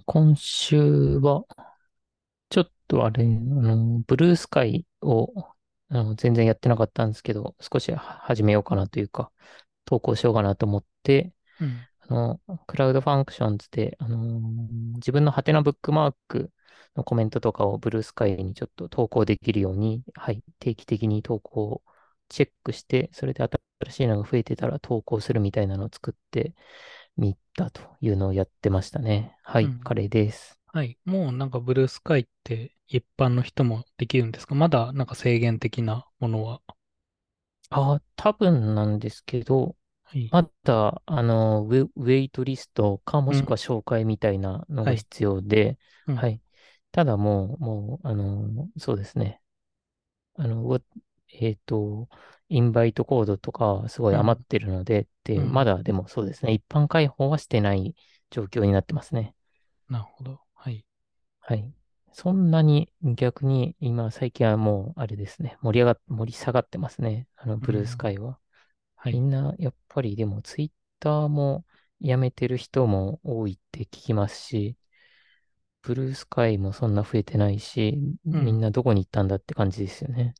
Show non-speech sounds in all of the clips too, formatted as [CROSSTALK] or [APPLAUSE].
ー今週は、ちょっとあれ、あの、 Bluesky を、あの、全然やってなかったんですけど、少しは始めようかなというか、投稿しようかなと思って、うん。あの、 Cloud Functions で、あのー自分のハテナブックマークのコメントとかを Bluesky にちょっと投稿できるように、はい、定期的に投稿をチェックして、それで新しいのが増えてたら投稿するみたいなのを作ってみたというのをやってましたね。はい、うん。カレーです。はい。もうなんかブルースカイって一般の人もできるんですか？まだなんか制限的なものは。ああ、多分なんですけど、はい。まだ、あの、ウェ、ウェイトリストか、もうん。しくは紹介みたいなのはい。が必要で、うん。はい。ただもう、もう、あの、そうですね。あの、わえっと、インバイトコードとか、すごいうん。余ってるので、で、まうん。だでもそうですね。一般開放はしてない状況になってますね。なるほど。はい。はい。そんなに逆に今、最近はもう、あれですね。盛り上がっ、盛り下がってますね。あの、ブルースうん。カイは。はい。みんな、やっぱりでも、ツイッターもやめてる人も多いって聞きますし、ブルースカイもそんな増えてないし、うん。みんなどこに行ったんだって感じですよね。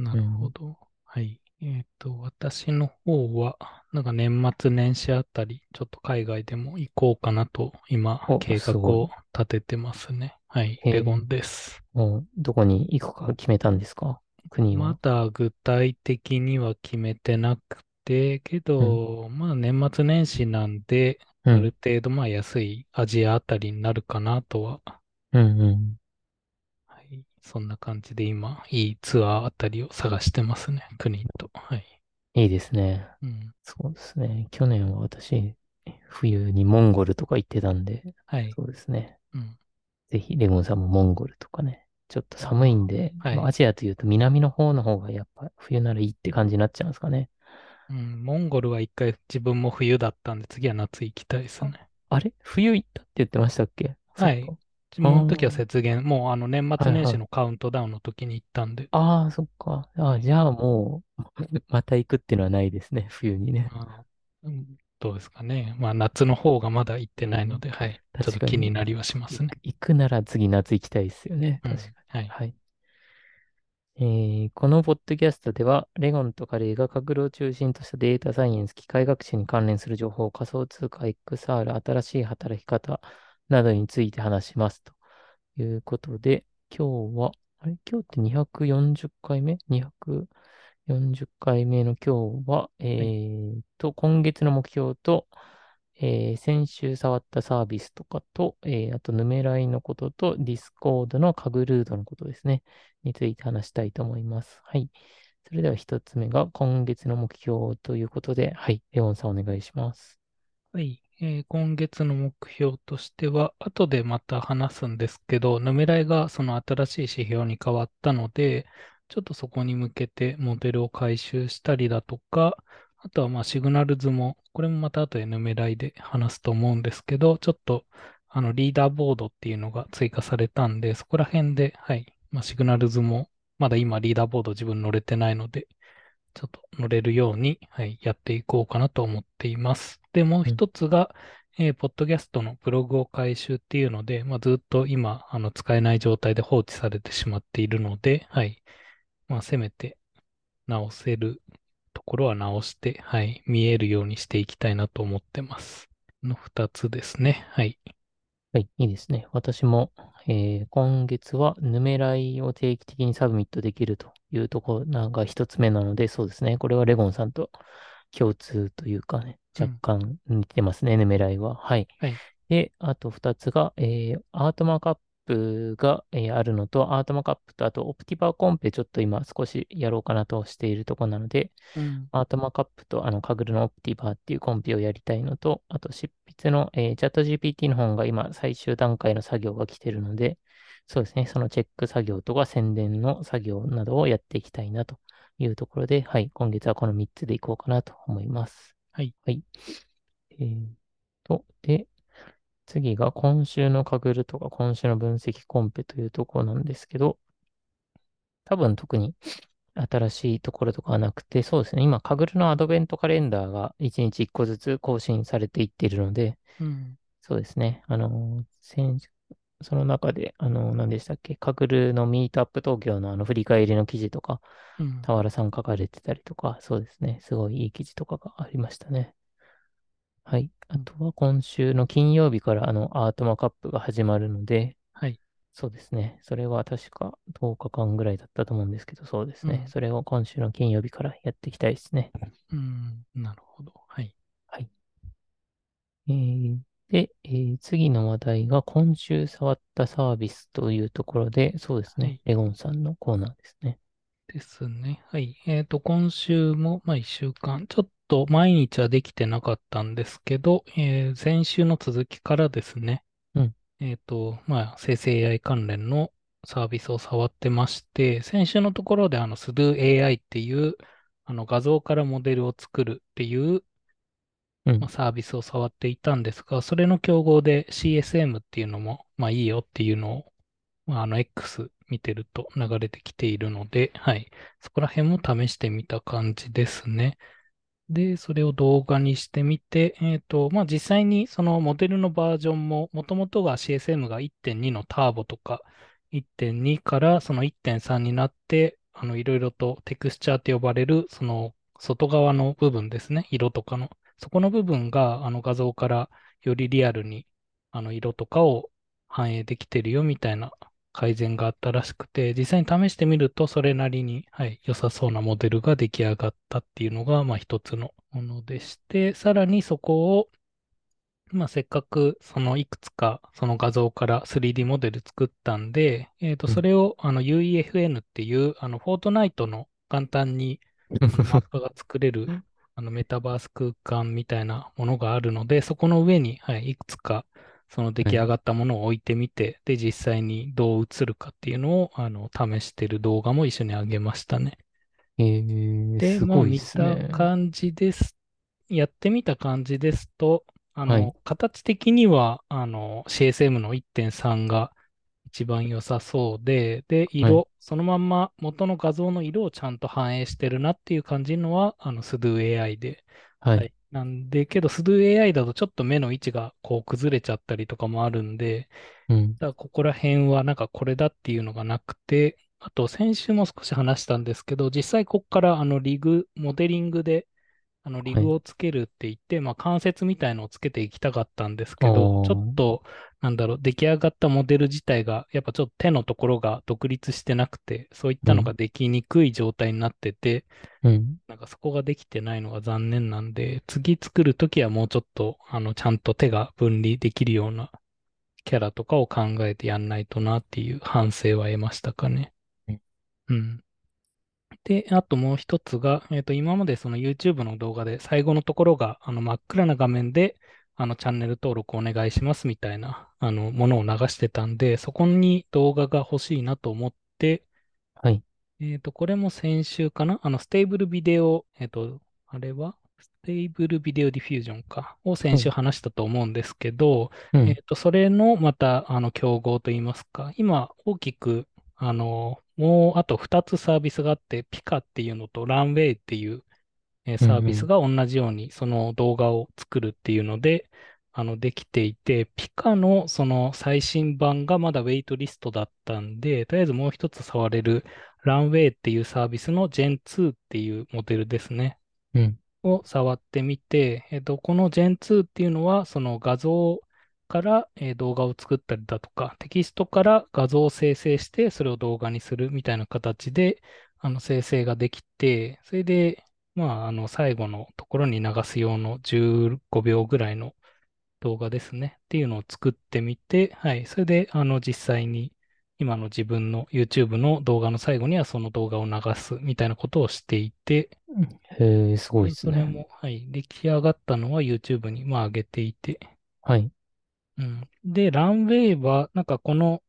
なるほうん。ど。はい。えっと、私の方は、なんか年末年始あたり、ちょっと海外でも行こうかなと、今、お、計画を。立ててますね。はい。えー、レゴンです。もう、どこに行くか決めたんですか？国は。まだ具体的には決めてなくて、けうん。ど、まあ年末年始なんで、うん。ある程度まあ安いアジアあたりになるかなとは、うん。うん。はい、そんな感じで今、いいツアーあたりを探してますね、国と。はい。いいですね。うん。そうですね。去年は私、冬にモンゴルとか行ってたんで、はい。そうですね。うん。ぜひ、レゴンさんもモンゴルとかね。ちょっと寒いんあで、あ、はい。まあアジアというと南の方の方がやっぱ冬ならいいって感じになっちゃうんですかね。うん。モンゴルは一回自分も冬だったんで、次は夏行きたいですあ、ね。あれ？冬行ったって言ってましたっけ？はい。か。自あ分の時はあ、節減、もうあの年末年始。のカウントダウンの時に行ったんで、ああ、そっか。あ。じゃあもう、[LAUGHS] また行くっていうのはないですね。冬にね。どうですかね。まあ、夏の方がまだ行ってうん、ないので、はい。ちょっと気に。なりはしますね。行く、なら次夏行きたいですよね。うん。確かに。はい。はい。えーこのポッドキャストでは、レゴンとカレーがカグルを中心としたデータサイエンス、機械学習に関連する情報、仮想通貨、XR、新しい働き方などについて話します。ということで、今日は、あれ？今日って240回目 ?240 回目の今日は、えはい。ーと、今月の目標と、えー先週触ったサービスとかと、えーあと、 Numerai のことと、 Discord の Kaggle ののことですね。について話したいと思います。はい。それでは一つ目が今月の目標ということで、はい。レオンさんお願いします。はい。えー今月の目標としては、後でまた話すんですけど、ヌメライがその新しい指標に変わったので、ちょっとそこに向けてモデルを回収したりだとか、あとはまあシグナル図も、これもまた後でヌメライで話すと思うんですけど、ちょっとあのリーダーボードっていうのが追加されたんで、そこら辺で、はい、まあ、シグナル図も、まだ今リーダーボード自分乗れてないので、ちょっと乗れるように、はい、やっていこうかなと思っています。で、もううん。一つが、えーポッドキャストのブログを回収っていうので、まあ、ずっと今、あの、使えない状態で放置されてしまっているので、はい、まあ、せめて直せるところは直して、はい、見えるようにしていきたいなと思ってます。の二つですね。はい。はい、いいですね。私も、えー今月は Numerai を定期的に submit できるというところが一つ目なので、そうですね。これはレオンさんと共通というかね、若うん。干似てますね、 Numerai は。はい。はい。で、あと2つが、えーアートマカップが、えーあるのと、アートマカップと、あとオプティバーコンペちょっと今少しやろうかなとしているところなので、うん。アートマカップとあの Kaggle の Optiver っていうコンペをやりたいのと、あと執筆の、えーチャット GPT の本が今最終段階の作業が来てるので、そうですね、そのチェック作業とか宣伝の作業などをやっていきたいなというところで、はい、今月はこの3つでいこうかなと思います。はい。はい。えーと、で、次が今週のカグルとか今週の分析コンペというところなんですけど、多分特に新しいところとかはなくて、そうですね、今、カグルのアドベントカレンダーが1日1個ずつ更新されていっているので、うん。そうですね。あの、先その中で、あの、何でしたっけ、カグルのミートアップ東京のあの振り返りの記事とか、うん。俵さん書かれてたりとか、そうですね。すごいいい記事とかがありましたね。はい。あとは今週の金曜日からあのアートマカップが始まるので、はい。そうですね。それは確か10日間ぐらいだったと思うんですけど、そうですね。うん。それを今週の金曜日からやっていきたいですね。うん。なるほど。はい。はい。えーで、えー次の話題が今週触ったサービスというところで、そうですね。はい。レゴンさんのコーナーですね。ですね。はい。えっと、今週も、まあ、一週間、ちょっと毎日はできてなかったんですけど、えー先週の続きからですね、うん、えっと、まあ、生成 AI 関連のサービスを触ってまして、先週のところで、あの、Sudo AI っていう、あの、画像からモデルを作るっていう、まあ、うん、サービスを触っていたんですが、それの競合で CSM っていうのも、まあ、いいよっていうのを、まあ、あの、X 見てると流れてきているので、はい。そこら辺も試してみた感じですね。で、それを動画にしてみて、えっと、まあ、実際にそのモデルのバージョンも、もともとが CSM が1.2のターボとか、1.2からその1.3になって、あの、いろいろとテクスチャーって呼ばれる、その外側の部分ですね、色とかの。そこの部分が、あの画像からよりリアルに、あの、色とかを反映できてるよみたいな改善があったらしくて、実際に試してみると、それなりに、はい、良さそうなモデルが出来上がったっていうのが、まあ一つのものでして、さらにそこを、まあせっかくそのいくつかその画像から 3D モデル作ったんで、えっと、うん。それをあの UEFN っていう、あの、フォートナイトの簡単に [LAUGHS] マップが作れるあのメタバース空間みたいなものがあるので、そこの上に、はい、いくつかその出来上はい。がったものを置いてみて、で、実際にどう映るかっていうのを、あの、試してる動画も一緒に上げましたね。えー、で、すごいっまあ見すね。た感じです。やってみた感じですと、あはい。の、形的には、あの、CSM の1.3が一番良さそうで、で、はい。色、そのまんま元の画像の色をちゃんと反映してるなっていう感じのは、あの、Sudo AI で。はい。はい。なんで、けど Sudo AI だとちょっと目の位置がこう崩れちゃったりとかもあるんで、うん。だからここら辺はなんかこれだっていうのがなくて、あと先週も少し話したんですけど、実際ここからあのリグ、モデリングであのリはい。グをつけるって言って、まあ関節みたいのをつけていきたかったんですあけど、ちょっー。となんだろう、出来上がったモデル自体がやっぱちょっと手のところが独立してなくて、そういったのがうん。できにくい状態になってて、うん。なんかそこができてないのが残念なんで、次作るときはもうちょっとあのちゃんと手が分離できるようなキャラとかを考えてやんないとなっていう反省は得ましたかね。うん。で、あともう一つが、えっと、今までその YouTube の動画で最後のところがあの真っ暗な画面であのチャンネル登録お願いしますみたいなあのものを流してたんで、そこに動画が欲しいなと思って、はい。えっと、これも先週かな？あの、 Stable Video、えっと、あれは？ Stable Video Diffusion か、を先週はい。話したと思うんですけど、うん。えっと、それのまた、あの、競合といいますか、今、大きく、あの、もうあと2つサービスがあって、 Pika っていうのとランウェイっていうえ。サービスうん。が同じようにその動画を作るっていうので、あの、できていて、 Pika のその最新版がまだ waitlist だったんで、とりあえずもう一つ触れるランウェイっていうサービスの Gen2 っていうモデルですね。うん。を触ってみて、えっと、この Gen2 っていうのは、その画像から、えー動画を作ったりだとか、テキストから画像を生成して、それを動画にするみたいな形で、あの、生成ができて、それで、まあ、あの、最後のところに流す用の15秒ぐらいの動画ですね。っていうのを作ってみて、はい。それで、あの、実際に、今の自分の YouTube の動画の最後にはその動画を流すみたいなことをしていて、へえ、すごいでで、すね。それも、はい、出来上がったのは YouTube に、まあ、上げていて、はい。うん。で、ランウェイは、なんかこの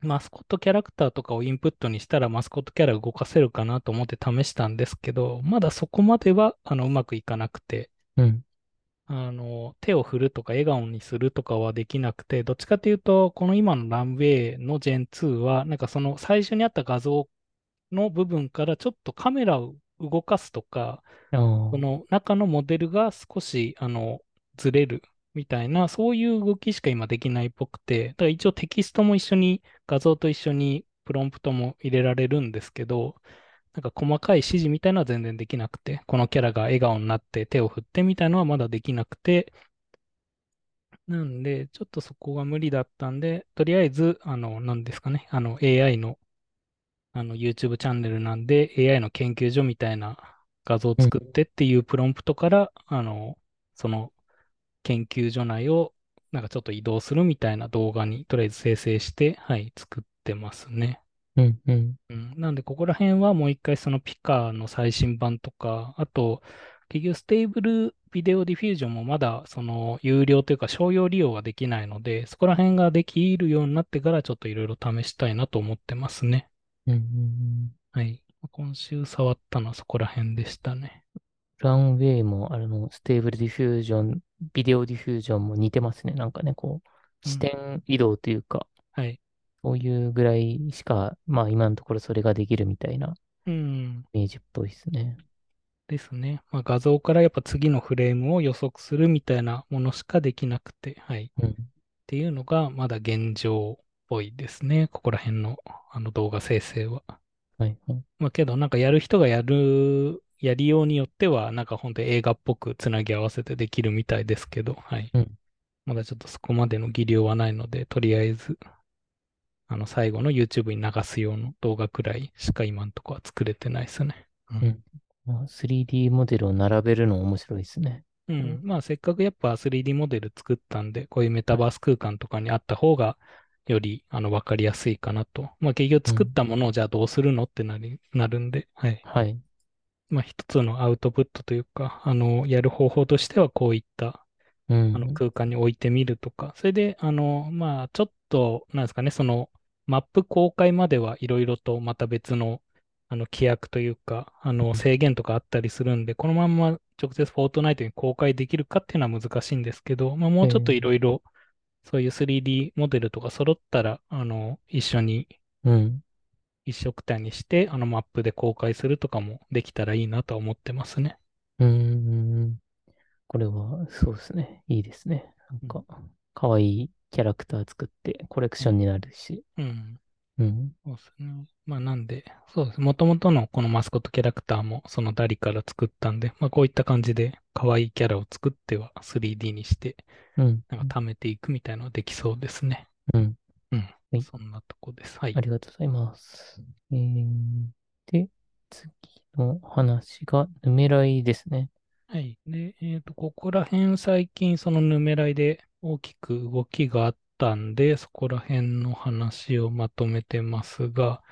マスコットキャラクターとかをインプットにしたらマスコットキャラ動かせるかなと思って試したんですけど、まだそこまでは、あの、うまくいかなくて、うん。あの、手を振るとか笑顔にするとかはできなくて、どっちかというと、この今のランウェイの Gen2 は、なんかその最初にあった画像の部分からちょっとカメラを動かすとか。この中のモデルが少し、あの、ずれる。みたいな、そういう動きしか今できないっぽくて、だから一応テキストも一緒に、画像と一緒にプロンプトも入れられるんですけど、なんか細かい指示みたいなのは全然できなくて、このキャラが笑顔になって手を振ってみたいなのはまだできなくて、なんで、ちょっとそこが無理だったんで、とりあえず、あの、なんですかね、あの AI の、あの YouTube チャンネルなんで、AI の研究所みたいな画像を、作ってっていうプロンプトから、あの、その研究所内をなんかちょっと移動するみたいな動画にとりあえず生成して、はい、作ってますね。うん、うん、うん、なんで、ここら辺はもう一回その Pika の最新版とか、あと、結局 Stable Video Diffusion もまだその有料というか商用利用ができないので、そこら辺ができるようになってからちょっといろいろ試したいなと思ってますね。うん、うん。はい。今週触ったのはそこら辺でしたね。ランウェイも、あの、 Stable Diffusion、Video Diffusion も似てますね。なんかね、こう、視うん。点移動というか、はい。そういうぐらいしか、まあ今のところそれができるみたいなうん。イメージっぽいですね。ですね。まあ、画像からやっぱ次のフレームを予測するみたいなものしかできなくて、はい。っうん。ていうのがまだ現状っぽいですね。ここら辺のあの動画生成は。はい、はい。まあけどなんかやる人がやる、やりようによってはなんか本当に映画っぽくつなぎ合わせてできるみたいですけど、はい。うん。まだちょっとそこまでの技量はないので、とりあえず、あの最後の YouTube に流す用の動画くらいしか今んとこは作れてないですね。うん。うん。まあ、3D モデルを並べるの面白いですね。うん。まあせっかくやっぱ 3D モデル作ったんで、こういうメタはい。バース空間とかにあった方がよりあの分かりやすいかなと。まあ結局うん。作ったものをじゃあどうするのってなり、なるんで、はい。はい。まあ、一つのアウトプットというか、あの、やる方法としては、こういったあのうん。空間に置いてみるとか、それで、あの、まあ、ちょっと、なんですかね、その、マップ公開まではいろいろとまた別の、あの、規約というか、あの、制限とかあったりするんで、このまんま直接フォートナイトに公開できるかっていうのは難しいんですけど、まあ、もうちょっといえー、ろいろ、そういう 3D モデルとか揃ったら、あの、一緒にうん。一色体にして、あの、マップで公開するとかもできたらいいなとは思ってますね。うーん。これは、そうですね。いいですね。なんうんか、かわいいキャラクター作ってコレクうんションになるし。うんうん。そうですね。まあなんで、そうです。もともとのこのマスコットキャラクターもそのダリから作ったんで、まあこういった感じで可愛いキャラを作っては 3D にして、うん。なんか貯めていくみたいなのはできそうですね。うん。うん。はい。そんなとこです。はい。ありがとうございます。えー、で、次の話が、ヌメライですね。はい。で、えっと、ここら辺最近そのヌメライで大きく動きがあったんで、そこら辺の話をまとめてますが、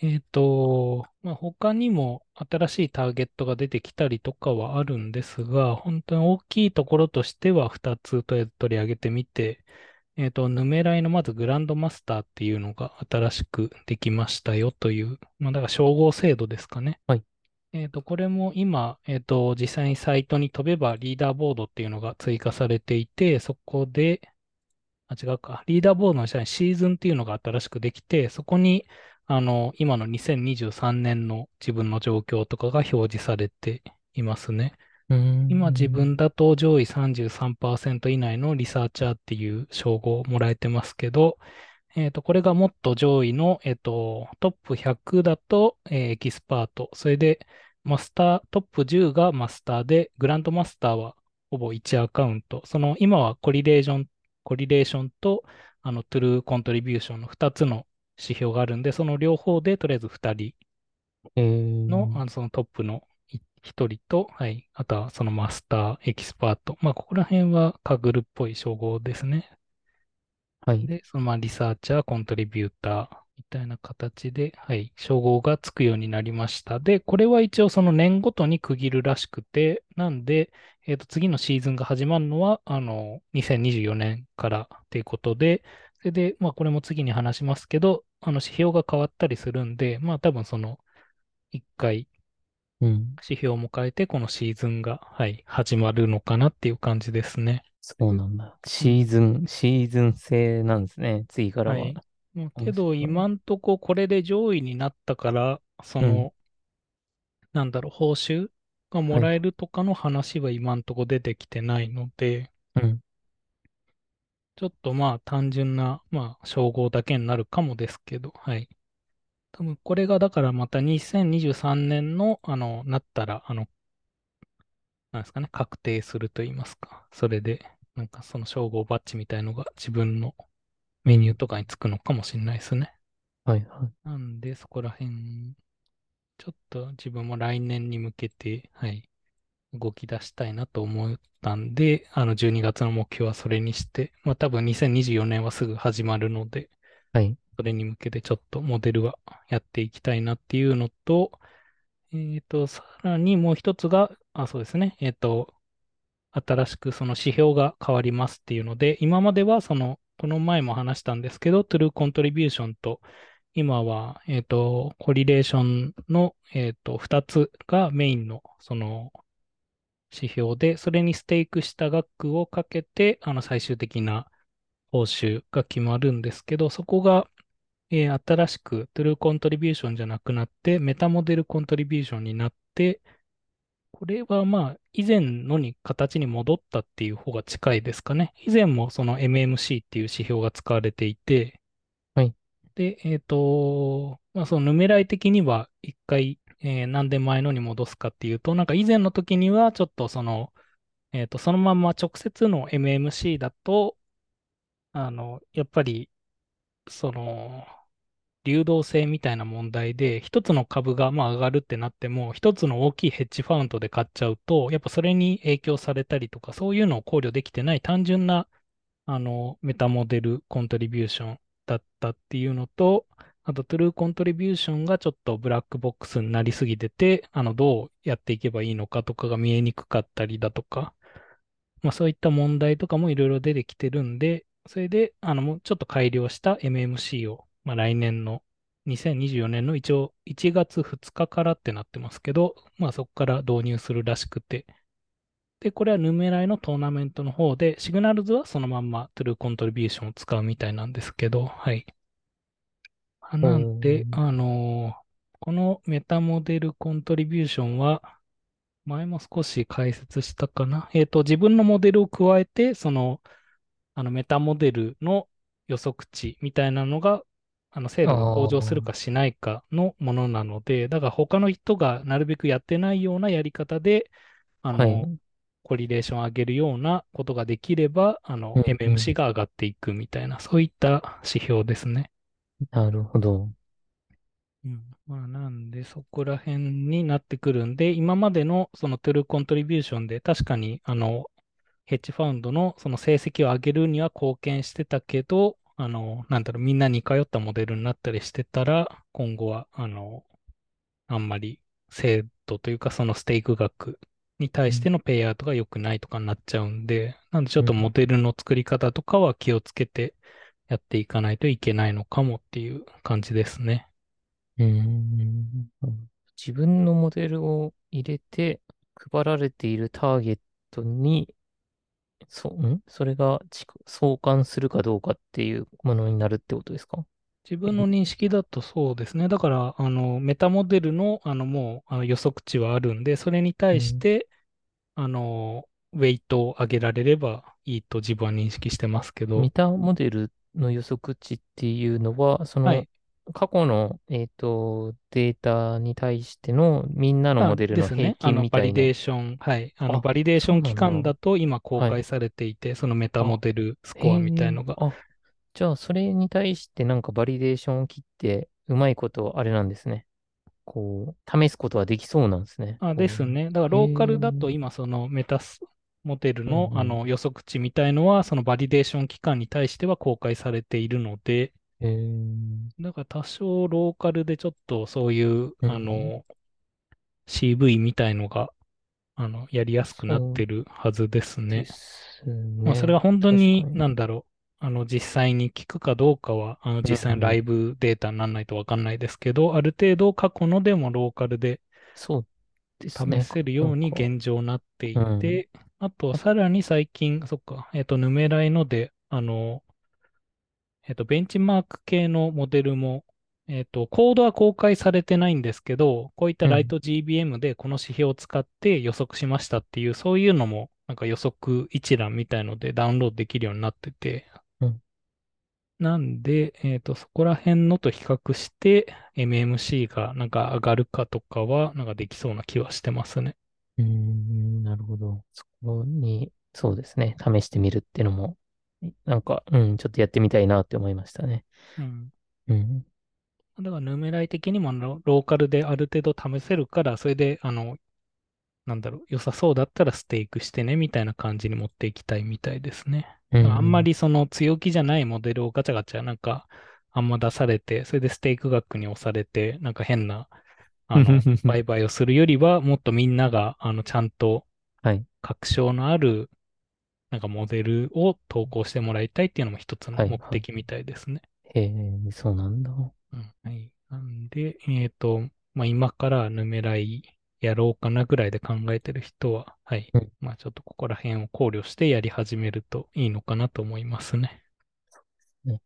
えっと、まあ、他にも新しいターゲットが出てきたりとかはあるんですが、本当に大きいところとしては2つとりあえず取り上げてみて、えっと、ヌメライのまずグランドマスターっていうのが新しくできましたよという、まあ、だから称号制度ですかね。はい。えっと、これも今、えっと、実際にサイトに飛べばリーダーボードっていうのが追加されていて、そこで、あ、違うか。リーダーボードの下にシーズンっていうのが新しくできて、そこに、あの、今の2023年の自分の状況とかが表示されていますね。うー今自ん。分だと上位33%以内のリサーチャーっていう称号をもらえてますけど、えっと、これがもっと上位の、えっと、トップ100だと、えーエキスパート。それで、マスター、トップ10がマスターで、グランドマスターはほぼ1アカウント。その、今は correlation、correlation と、あの、 true contribution の2つの指標があるんで、その両方で、とりあえず2人えの、ー、あの、そのトップのい1人と、はい、あとはそのマスター、エキスパート。まあ、ここら辺は Kaggle っぽい称号ですね。はい。で、そのまあ researcher、contributor みたいな形で、はい、称号がつくようになりました。で、これは一応その年ごとに区切るらしくて、なんで、えっと、次のシーズンが始まるのは、あの、2024年からっていうことで、それで、まあ、これも次に話しますけど、あの、指標が変わったりするんで、まあ、多分その、一回うん。指標も変えて、このシーズンが、はい、始まるのかなっていう感じですね。そうなんだ。うん。シーズン、シーズン制なんですね。次からは。はい。まあけど、い。今んとここれで上位になったから、そうん。の、なんだろう、報酬がもはい。らえるとかの話は今んとこ出てきてないので、うん。ちょっとまあ単純な、まあ称号だけになるかもですけど、はい。多分これがだからまた2023年の、あの、なったら、あの、なんですかね、確定すると言いますか。それで、なんかその称号バッジみたいのが自分のメニューうん。とかにつくのかもしれないですね。はいはい。なんで、そこら辺、ちょっと自分も来年に向けて、はい、動き出したいなと思ったんで、あの12月の目標はそれにして、まあ多分2024年はすぐ始まるので、はい。それに向けてちょっとモデルはやっていきたいなっていうのと、えっと、さらにもう一つが、あ、そうですね。えっと、新しくその指標が変わりますっていうので、今まではその、この前も話したんですけど、トゥルーコントリビューションと、今は、えっと、コリレーションの、えっと、2つがメインの、その、指標で、それにステークした額をかけて、あの、最終的な報酬が決まるんですけど、そこが、えー新しくトゥルーコントリビューションじゃなくなって、メタモデルコントリビューションになって、これはまあ、以前のに形に戻ったっていう方が近いですかね。以前もその MMC っていう指標が使われていて、はい。で、えっと、まあ、そのヌメライ的には一回、えー何年前のに戻すかっていうと、なんか以前の時にはちょっとその、えっと、そのまま直接の MMC だと、あの、やっぱり、その、流動性みたいな問題で、一つの株がまあ上がるってなっても、一つの大きいヘッジファウンドで買っちゃうと、やっぱそれに影響されたりとか、そういうのを考慮できてない単純な、あの、メタモデルコントリビューションだったっていうのと、あと、トゥルーコントリビューションがちょっとブラックボックスになりすぎてて、あの、どうやっていけばいいのかとかが見えにくかったりだとか、まあそういった問題とかもいろいろ出てきてるんで、それで、あの、もうちょっと改良した MMC を、まあ来年の2024年の一応1月2日かからってなってますけど、まあそこから導入するらしくて、で、これはヌメライのトーナメントの方で、シグナルズはそのまんまトゥルーコントリビューションを使うみたいなんですけど、はい。なんで、ー。あのーこのメタモデルコントリビューションは、前も少し解説したかな？えっと、自分のモデルを加えて、その、あのメタモデルの予測値みたいなのが、あの精あ度が向上するあ、かしないかのものなので、だから他の人がなるべくやってないようなやり方で、あの、はい。コリレーションを上げるようなことができれば、あの、うんう MMC ん。が上がっていくみたいな、そういった指標ですね。なるほど。うん。まあ、なんで、そこら辺になってくるんで、今までのそのトゥルーコントリビューションで、確かに、あの、ヘッジファンドのその成績を上げるには貢献してたけど、あの、なんだろう、みんな似通ったモデルになったりしてたら、今後は、あの、あんまり精度というか、そのステーク額に対してうん。のペイアウトが良くないとかになっちゃうんで、なんでちょっとモうん。デルの作り方とかは気をつけてやっていかないといけないのかもっていう感じですね。うーん。自分のモデルを入れて配られているターゲットに、そ、ん？それがち相関するかどうかっていうものになるってことですか？自分え、の認識だとそうですね。だから、あの、メタモデルの、あの、もう、あの予測値はあるんで、それに対しうん、て、あの、ウェイトを上げられればいいと自分は認識してますけど、見たモデルの予測値っていうのは、そのはい。過去の、えっと、データに対してのみんなのあ、モデルですね。あの平均の、バリみたいな。デーション、はい。あの、あ、バリデーション期。間だと今公はい。開されていて、そのメタモあ、デルスへコアみたいえ、のが。あ、じゃあ、それに対してなんかバリデーションを切って、うまいことあれなんですね。こう、試すことはできそうなんですね。あ、ですね。だからローカルだとうん今そのメタスモデルうのあん。の予測値みたいのはそのバリデーション期間に対しては公開されているので、へえ、から多少ローカルでちょっとそういううん。あの CV みたいのがあのやりやすくなっそうてるはずですね。まあそれね。が本当に確かに。なんだろう。あの実際に聞くかどうかはあのう実際のライん。ブデータにならないとわかんないですけど、ある程度過去のでもローカルでそうですね。試せるように現状なってうん。いて、あと、あさらに最近、そっか、えっと、ヌメライので、あの、えっと、ベンチマーク系のモデルも、えっと、コードは公開されてないんですけど、こういったうん。ライト GBM でこの指標を使って予測しましたっていう、そういうのも、なんか予測一覧みたいのでダウンロードできるようになってて、うん。なんで、えっと、そこら辺のと比較して、MMC がなんか上がるかとかは、なんかできそうな気はしてますね。うーん、なるほど。そこに、そうですね。試してみるっていうのも、なんか、うん、ちょっとやってみたいなって思いましたね。うん。うん。だから、ヌメライ的にもロローカルである程度試せるから、それで、あの、なんだろう、良さそうだったらステークしてね、みたいな感じに持っていきたいみたいですね。うだからあんまん。りその強気じゃないモデルをガチャガチャなんかあんま出されて、それでステーク額に押されて、なんか変な、あの、[LAUGHS] 売買をするよりは、もっとみんなが、あの、ちゃんとはい。確証のある、なんかモデルを投稿してもらいたいっていうのも一つのはい。目はい。的みたいですね。へえ、そうなんだ。うん。はい。なんで、えっと、まあ、今からヌメライやろうかなぐらいで考えてる人は、はい。うん。まあ、ちょっとここら辺を考慮してやり始めるといいのかなと思いますね。ね、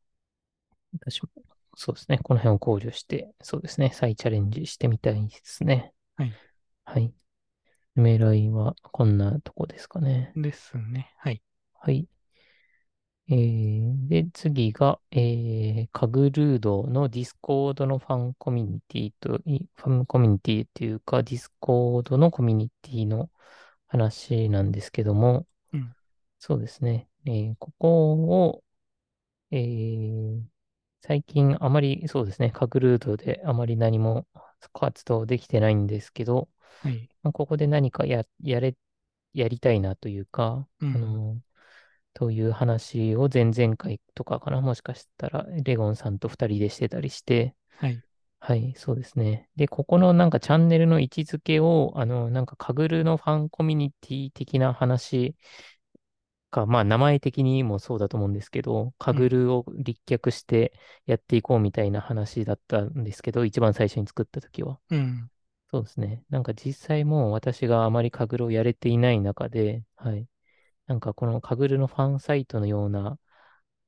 私も、そうですね。この辺を考慮して、そうですね。再チャレンジしてみたいですね。はい。はい。狙いはこんなとこですかね。ですね。はい。はい。えー、で、次が、えー、 Kaggler の Discord のファンコミュニティと、いファンコミュニティっていうか、 Discord のコミュニティの話なんですけども、うん。そうですね。えーここを、えー最近あまりそうですね、カグルードであまり何も活動できてないんですけど、はい。まあここで何かや、やれ、やりたいなというか、うん。あの、という話を前々回とかかな、もしかしたらレゴンさんと二人でしてたりして、はい。はい、そうですね。で、ここのなんかチャンネルの位置づけを、あの、なんかカグルのファンコミュニティ的な話か、まあ名前的にもそうだと思うんですけど、カうん。グルを立脚してやっていこうみたいな話だったんですけど、一番最初に作った時は。うん。そうですね。なんか実際もう私があまりカグルをやれていない中で、はい。なんかこのカグルのファンサイトのような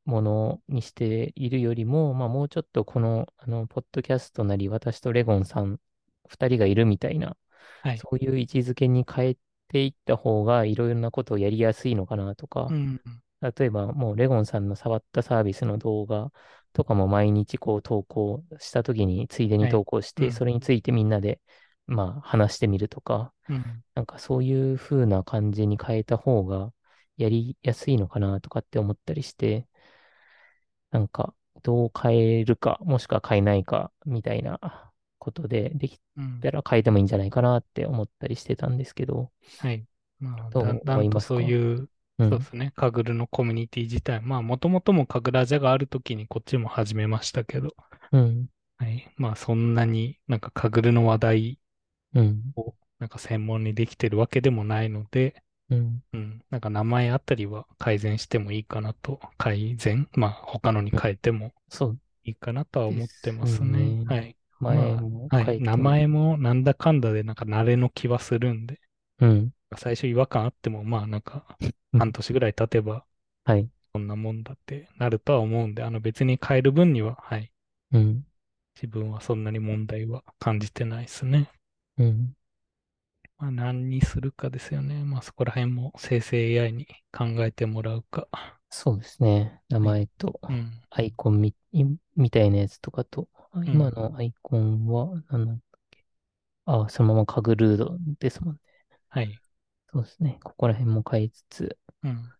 ものにしているよりも、まあもうちょっとこの、あの、ポッドキャストなり私とレゴンさん二人がいるみたいな、はい。そういう位置づけに変えていった方がいろいろなことをやりやすいのかなとか、うん。例えばもうレゴンさんの触ったサービスの動画とかも毎日こう投稿した時についでにはい。投稿して、そうん。れについてみんなでまあ話してみるとか、うん。なんかそういう風な感じに変えた方がやりやすいのかなとかって思ったりして、なんかどう変えるか、もしくは変えないかみたいなことでできうん。たら変えてもいいんじゃないかなって思ったりしてたんですけど、はい。まあ、どう思だんとそういますか？いう、うん。そうですね。カグルのコミュニティ自体、まあ、もともともカグラジャがあるときにこっちも始めましたけど、うん。はい。まあ、そんなになんかカグルの話題うん。をなんか専門にできてるわけでもないので、うん。うん。なんか名前あたりは改善してもいいかなと、改善？まあ、他のにうん変えてもそういいかなとは思ってますね。ね。はい。ま前もあ、はい。名。前もなんだかんだでなんか慣れの気はするんで、うん。最初違和感あっても、まあなんかうん半年ぐらい経てばはい。こんなもんだってなるとは思うんで、あの別に変える分には、はい。うん。自分はそんなに問題は感じてないですね。うん。まあ何にするかですよね。まあそこら辺も生成 AI に考えてもらうか。はそうですね。名い。前とうん。アイコンみ、いみたいなやつとかと、あうん。今のアイコンは何なんだっけ？あ、そのままカグルードですもんね。はい。そうですね。ここら辺も変えつつ、うん。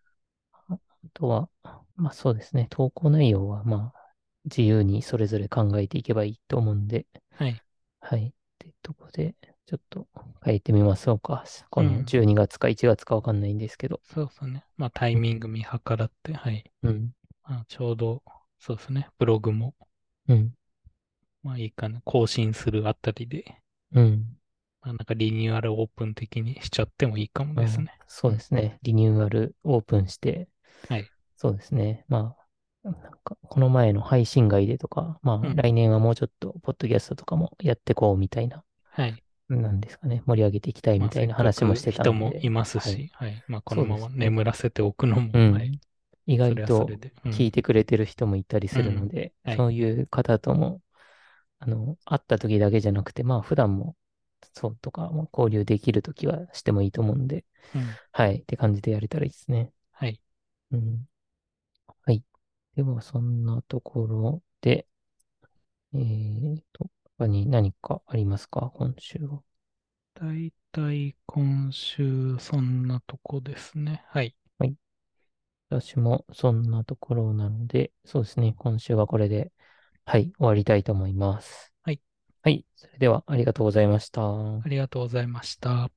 ああとは、まあそうですね。投稿内容はまあ自由にそれぞれ考えていけばいいと思うんで、はい。はい。とこで、ちょっと変えてみましょうか。このうん。12月か1月かわかんないんですけど。そうですね。まあタイうん。ミング見計らって、はい。うん。まあ、ちょうど、そうですね。ブログも、うん。まあいいかな。更新するあたりで、うんまあなんかリニューアルオープン的にしちゃってもいいかもですあ、ね。そうん。うですね。リニューアルオープンして、はい。そうですね。まあ、なんか、この前の配信外でとか、まあ、うん。来年はもうちょっと、ポッドキャストとかもやってこうみたいな、はい。なんですかね。盛り上げていきたいまあ、みたいな話もしてたく人んで、もいますはい。し、はい。まあ、このまま。眠らせておくのも、はい。うん。意そ外と。聞いてくれてる人もいたりするのうん。で、はい。そういう方とも、あの、会った時だけじゃなくて、まあ、普段もそうとか、まあ、交流できるときはしてもいいと思うんで、うん。はい。って感じでやれたらいいですね。はい。うん。はい。では、そんなところで、えーと、他に何かありますか？今週は。だいたい今週、そんなとこですね。はい。私もそんなところなので、そうですね。今週はこれで、はい、終わりたいと思います。はい。はい。それでは、ありがとうございました。ありがとうございました。